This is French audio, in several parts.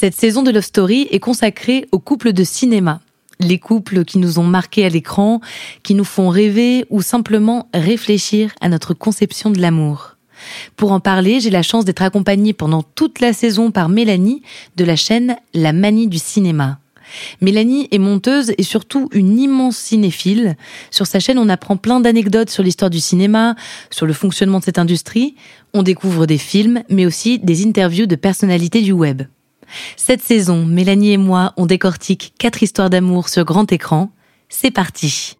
Cette saison de Love Story est consacrée aux couples de cinéma. Les couples qui nous ont marqués à l'écran, qui nous font rêver ou simplement réfléchir à notre conception de l'amour. Pour en parler, j'ai la chance d'être accompagnée pendant toute la saison par Mélanie de la chaîne La Manie du cinéma. Mélanie est monteuse et surtout une immense cinéphile. Sur sa chaîne, on apprend plein d'anecdotes sur l'histoire du cinéma, sur le fonctionnement de cette industrie. On découvre des films, mais aussi des interviews de personnalités du web. Cette saison, Mélanie et moi, on décortique quatre histoires d'amour sur grand écran. C'est parti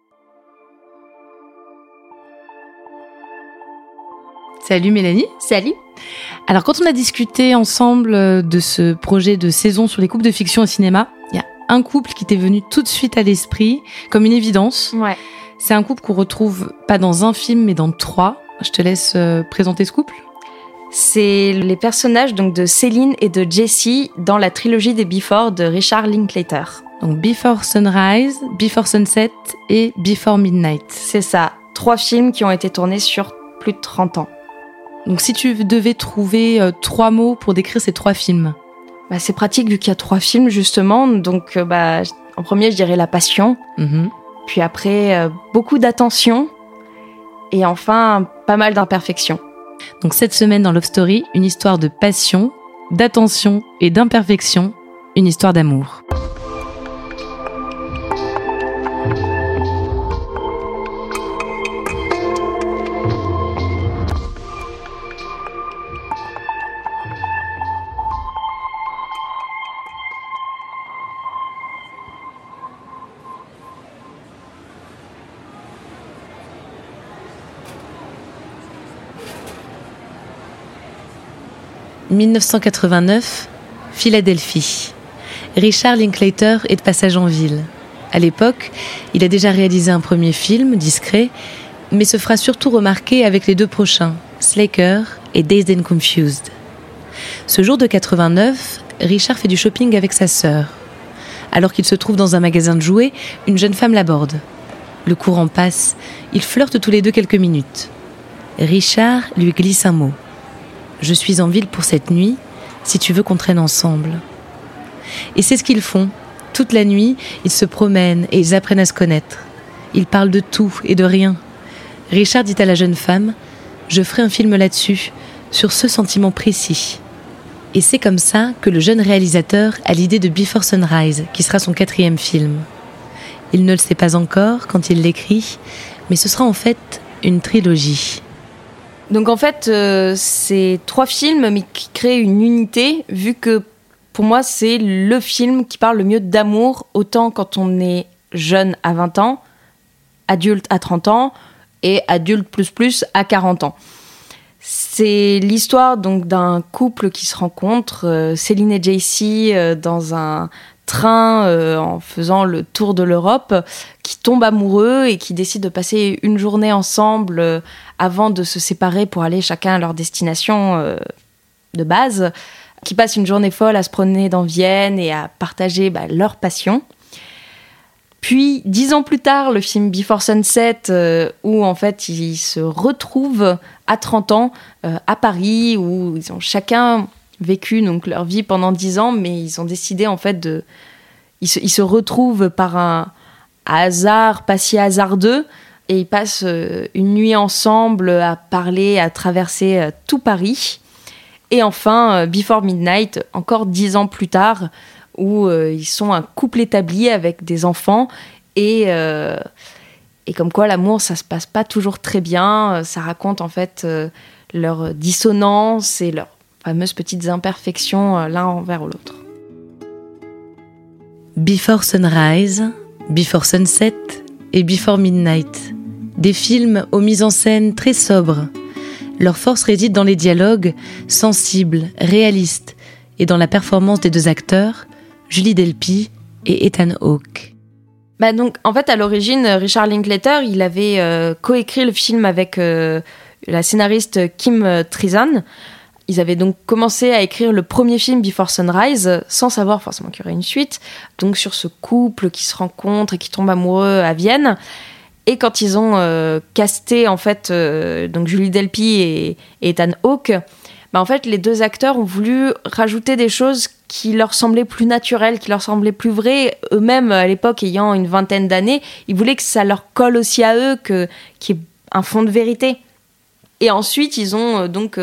Salut Mélanie Salut Alors quand on a discuté ensemble de ce projet de saison sur les couples de fiction au cinéma, il y a un couple qui t'est venu tout de suite à l'esprit, comme une évidence. Ouais. C'est un couple qu'on retrouve pas dans un film, mais dans trois. Je te laisse euh, présenter ce couple. C'est les personnages donc de Céline et de Jessie dans la trilogie des Before de Richard Linklater. Donc Before Sunrise, Before Sunset et Before Midnight. C'est ça. Trois films qui ont été tournés sur plus de 30 ans. Donc si tu devais trouver euh, trois mots pour décrire ces trois films? Bah, c'est pratique vu qu'il y a trois films justement. Donc euh, bah, en premier je dirais la passion. Mhm. Puis après euh, beaucoup d'attention. Et enfin pas mal d'imperfections. Donc cette semaine dans Love Story, une histoire de passion, d'attention et d'imperfection, une histoire d'amour. « 1989, Philadelphie. Richard Linklater est de passage en ville. À l'époque, il a déjà réalisé un premier film, discret, mais se fera surtout remarquer avec les deux prochains, Slaker et Dazed and Confused. Ce jour de 89, Richard fait du shopping avec sa sœur. Alors qu'il se trouve dans un magasin de jouets, une jeune femme l'aborde. Le courant passe, ils flirtent tous les deux quelques minutes. Richard lui glisse un mot. Je suis en ville pour cette nuit, si tu veux qu'on traîne ensemble. Et c'est ce qu'ils font. Toute la nuit, ils se promènent et ils apprennent à se connaître. Ils parlent de tout et de rien. Richard dit à la jeune femme Je ferai un film là-dessus, sur ce sentiment précis. Et c'est comme ça que le jeune réalisateur a l'idée de Before Sunrise, qui sera son quatrième film. Il ne le sait pas encore quand il l'écrit, mais ce sera en fait une trilogie. Donc en fait, euh, c'est trois films, qui créent une unité, vu que pour moi, c'est le film qui parle le mieux d'amour, autant quand on est jeune à 20 ans, adulte à 30 ans, et adulte plus plus à 40 ans. C'est l'histoire donc d'un couple qui se rencontre, euh, Céline et JC, euh, dans un euh, en faisant le tour de l'Europe, qui tombent amoureux et qui décident de passer une journée ensemble euh, avant de se séparer pour aller chacun à leur destination euh, de base, qui passent une journée folle à se promener dans Vienne et à partager bah, leur passion. Puis, dix ans plus tard, le film Before Sunset, où en fait ils se retrouvent à 30 ans à Paris, où ils ont chacun vécu donc leur vie pendant dix ans, mais ils ont décidé en fait de. Ils se, retrouvent par un hasard pas si hasardeux et ils passent euh, une nuit ensemble à parler, à traverser euh, tout Paris. Et enfin, Before Midnight, encore dix ans plus tard, où ils sont un couple établi avec des enfants et et comme quoi l'amour ça se passe pas toujours très bien. Ça raconte en fait leurs dissonances et leurs fameuses petites imperfections l'un envers l'autre. Before Sunrise, Before Sunset et Before Midnight. Des films aux mises en scène très sobres. Leur force réside dans les dialogues sensibles, réalistes et dans la performance des deux acteurs, Julie Delpy et Ethan Hawke. Bah donc, en fait, à l'origine, Richard Linklater, il avait euh, coécrit le film avec euh, la scénariste Kim Trizan. Ils avaient donc commencé à écrire le premier film Before Sunrise sans savoir forcément qu'il y aurait une suite. Donc sur ce couple qui se rencontre et qui tombe amoureux à Vienne. Et quand ils ont euh, casté en fait euh, donc Julie Delpy et, Ethan Hawke, bah, en fait les deux acteurs ont voulu rajouter des choses qui leur semblaient plus naturelles, qui leur semblaient plus vraies. Eux-mêmes à l'époque ayant une vingtaine d'années, ils voulaient que ça leur colle aussi à eux, que qu'il y ait un fond de vérité. Et ensuite ils ont euh, donc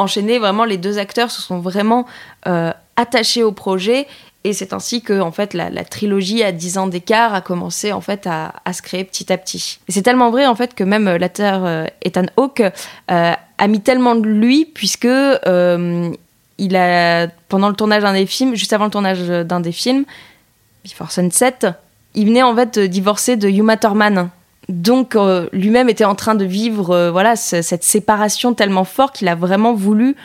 enchaîné. Vraiment, les deux acteurs se sont vraiment euh, attachés au projet. Et c'est ainsi que en fait la, trilogie à 10 ans d'écart a commencé en fait à, se créer petit à petit. Et c'est tellement vrai en fait que même l'acteur euh, Ethan Hawke euh, a mis tellement de lui puisque il a pendant le tournage d'un des films, juste avant le tournage d'un des films, Before Sunset, il venait en fait divorcer de Yuma Thurman donc euh, lui-même était en train de vivre euh, voilà cette séparation tellement forte qu'il a vraiment voulu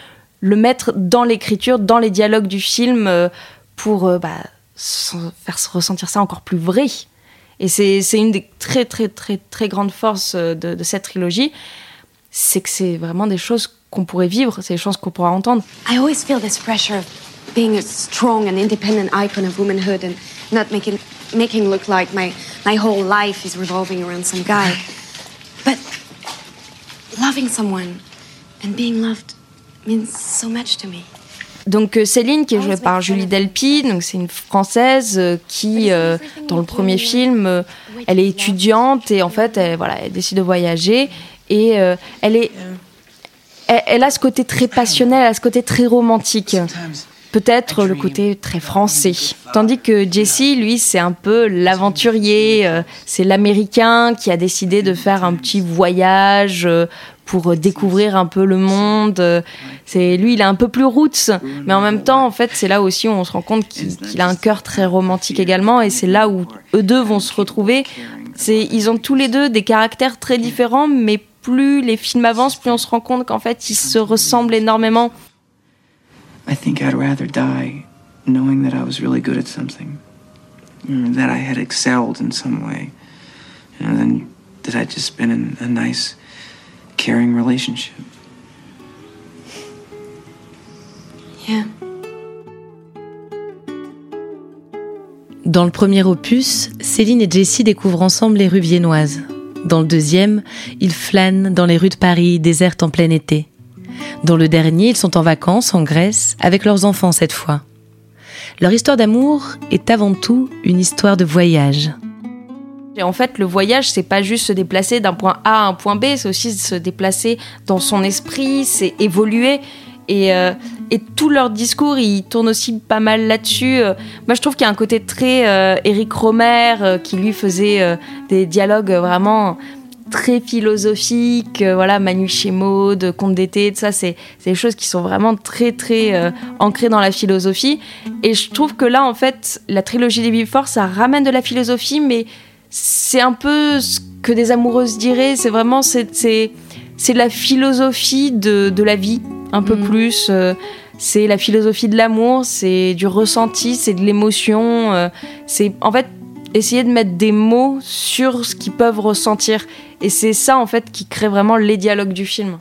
le mettre dans l'écriture, dans les dialogues du film euh, pour bah, faire ressentir ça encore plus vrai. Et c'est une des très très très très grandes forces de, cette trilogie, c'est que c'est vraiment des choses qu'on pourrait vivre, c'est des choses qu'on pourra entendre. Being a strong and independent icon of womanhood and not making making look like my, my whole life is revolving around some guy. But loving someone and being loved means so much to me. Donc euh, Céline, qui est jouée par Julie Delpy, donc c'est une française euh, qui, euh, dans le premier film, elle est étudiante et en fait, elle, voilà, elle décide de voyager et elle est, elle, elle, a ce côté très passionnel, elle a ce côté très romantique peut-être le côté très français. Tandis que Jesse, lui, c'est un peu l'aventurier, euh, c'est l'américain qui a décidé de faire un petit voyage euh, pour découvrir un peu le monde. C'est lui, il est un peu plus roots, mais en même temps, en fait, c'est là aussi où on se rend compte qu'il a un cœur très romantique également, et c'est là où eux deux vont se retrouver. C'est, ils ont tous les deux des caractères très différents, mais plus les films avancent, plus on se rend compte qu'en fait, ils se ressemblent énormément. I think I'd rather die knowing that I was really good at something, that I had excelled in some way, you know, than that I'd just been in a nice, caring relationship. Yeah. Dans le premier opus, Céline et Jessie découvrent ensemble les rues viennoises. Dans le deuxième, ils flânent dans les rues de Paris désertes en plein été. Dans le dernier, ils sont en vacances en Grèce avec leurs enfants cette fois. Leur histoire d'amour est avant tout une histoire de voyage. Et en fait, le voyage, c'est pas juste se déplacer d'un point A à un point B, c'est aussi se déplacer dans son esprit, c'est évoluer. Et, euh, et, tout leur discours, il tourne aussi pas mal là-dessus. Euh, moi, je trouve qu'il y a un côté très euh, Eric Romer qui lui faisait des dialogues vraiment très philosophique, euh, voilà, Manu chez Maud, Conte d'été, tout ça, c'est des choses qui sont vraiment très très euh, ancrées dans la philosophie. Et je trouve que là, en fait, la trilogie des Before, ça ramène de la philosophie, mais c'est un peu ce que des amoureuses diraient. C'est vraiment c'est c'est la philosophie de, de, la vie, un peu mm. plus. Euh, c'est la philosophie de l'amour, c'est du ressenti, c'est de l'émotion. c'est en fait essayer de mettre des mots sur ce qu'ils peuvent ressentir. Et c'est ça, en fait, qui crée vraiment les dialogues du film.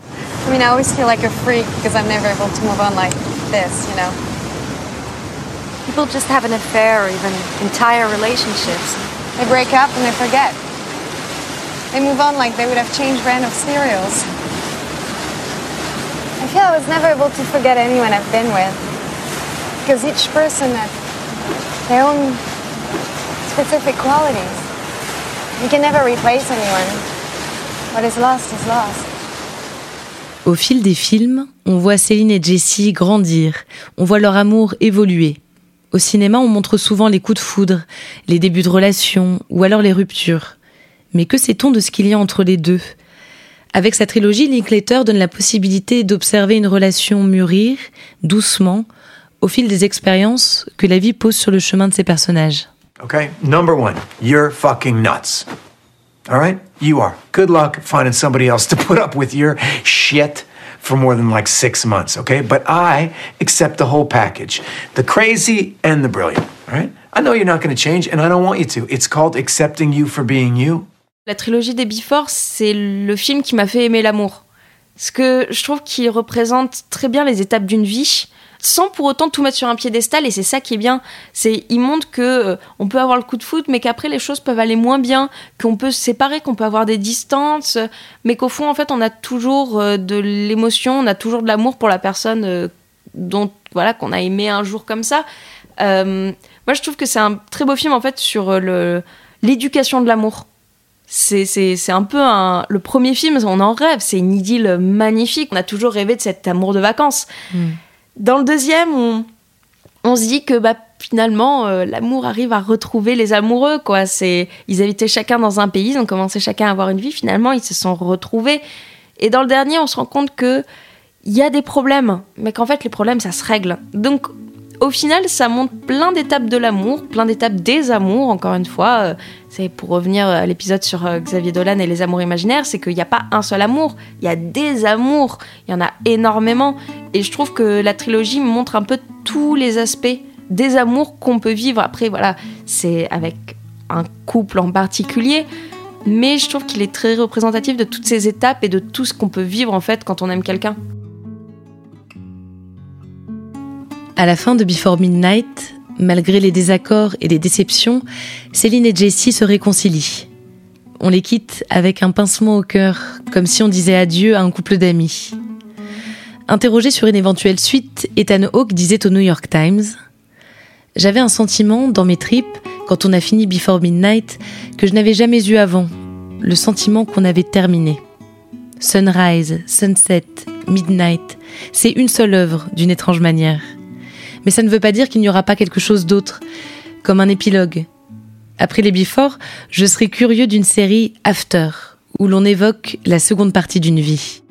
I mean, I always feel like a freak because I'm never able to move on like this, you know? People just have an affair or even entire relationships. They break up and they forget. They move on like they would have changed brand of cereals. I feel I was never able to forget anyone I've been with. Because each person had their own specific qualities. You can never anyone. What is lost is lost. Au fil des films, on voit Céline et Jessie grandir, on voit leur amour évoluer. Au cinéma, on montre souvent les coups de foudre, les débuts de relations ou alors les ruptures. Mais que sait-on de ce qu'il y a entre les deux? Avec sa trilogie, Linklater donne la possibilité d'observer une relation mûrir, doucement, au fil des expériences que la vie pose sur le chemin de ses personnages. Okay, number one, you're fucking nuts. All right? You are. Good luck finding somebody else to put up with your shit for more than like six months, okay? But I accept the whole package the crazy and the brilliant, all right? I know you're not gonna change, and I don't want you to. It's called accepting you for being you. La trilogie des Before, c'est le film qui m'a fait aimer l'amour. Parce que je trouve qu'il représente très bien les étapes d'une vie, sans pour autant tout mettre sur un piédestal, et c'est ça qui est bien. C'est, il montre que euh, on peut avoir le coup de foot, mais qu'après les choses peuvent aller moins bien, qu'on peut se séparer, qu'on peut avoir des distances, mais qu'au fond, en fait, on a toujours euh, de l'émotion, on a toujours de l'amour pour la personne euh, dont, voilà, qu'on a aimé un jour comme ça. Moi, je trouve que c'est un très beau film, en fait, sur l'éducation de l'amour. C'est, un peu un, le premier film, on en rêve, c'est une idylle magnifique. On a toujours rêvé de cet amour de vacances. Dans le deuxième, on, on se dit que bah, finalement, euh, l'amour arrive à retrouver les amoureux. Quoi. C'est, ils habitaient chacun dans un pays, ils ont commencé chacun à avoir une vie. Finalement, ils se sont retrouvés. Et dans le dernier, on se rend compte que il y a des problèmes, mais qu'en fait, les problèmes, ça se règle. Donc, au final, ça montre plein d'étapes de l'amour, plein d'étapes des amours, encore une fois. euh, c'est pour revenir à l'épisode sur euh, Xavier Dolan et les amours imaginaires, c'est qu'il n'y a pas un seul amour, il y a des amours, il y en a énormément. Et je trouve que la trilogie montre un peu tous les aspects des amours qu'on peut vivre. Après, voilà, c'est avec un couple en particulier, mais je trouve qu'il est très représentatif de toutes ces étapes et de tout ce qu'on peut vivre en fait quand on aime quelqu'un. À la fin de Before Midnight, malgré les désaccords et les déceptions, Céline et Jessie se réconcilient. On les quitte avec un pincement au cœur, comme si on disait adieu à un couple d'amis. Interrogé sur une éventuelle suite, Ethan Hawke disait au New York Times J'avais un sentiment dans mes tripes, quand on a fini Before Midnight, que je n'avais jamais eu avant. Le sentiment qu'on avait terminé. Sunrise, Sunset, Midnight, c'est une seule œuvre d'une étrange manière. Mais ça ne veut pas dire qu'il n'y aura pas quelque chose d'autre, comme un épilogue. Après les Before, je serais curieux d'une série After, où l'on évoque la seconde partie d'une vie.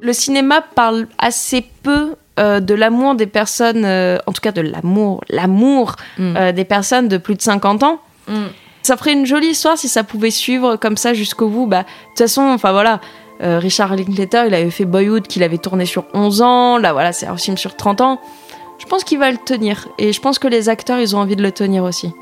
Le cinéma parle assez peu euh, de l'amour des personnes, euh, en tout cas de l'amour, l'amour Mm. euh, des personnes de plus de 50 ans. Ça ferait une jolie histoire si ça pouvait suivre comme ça jusqu'au bout. Bah, de toute façon, enfin voilà, Richard Linklater, il avait fait Boyhood qu'il avait tourné sur 11 ans. Là, voilà, c'est un film sur 30 ans. Je pense qu'il va le tenir. Et je pense que les acteurs, ils ont envie de le tenir aussi.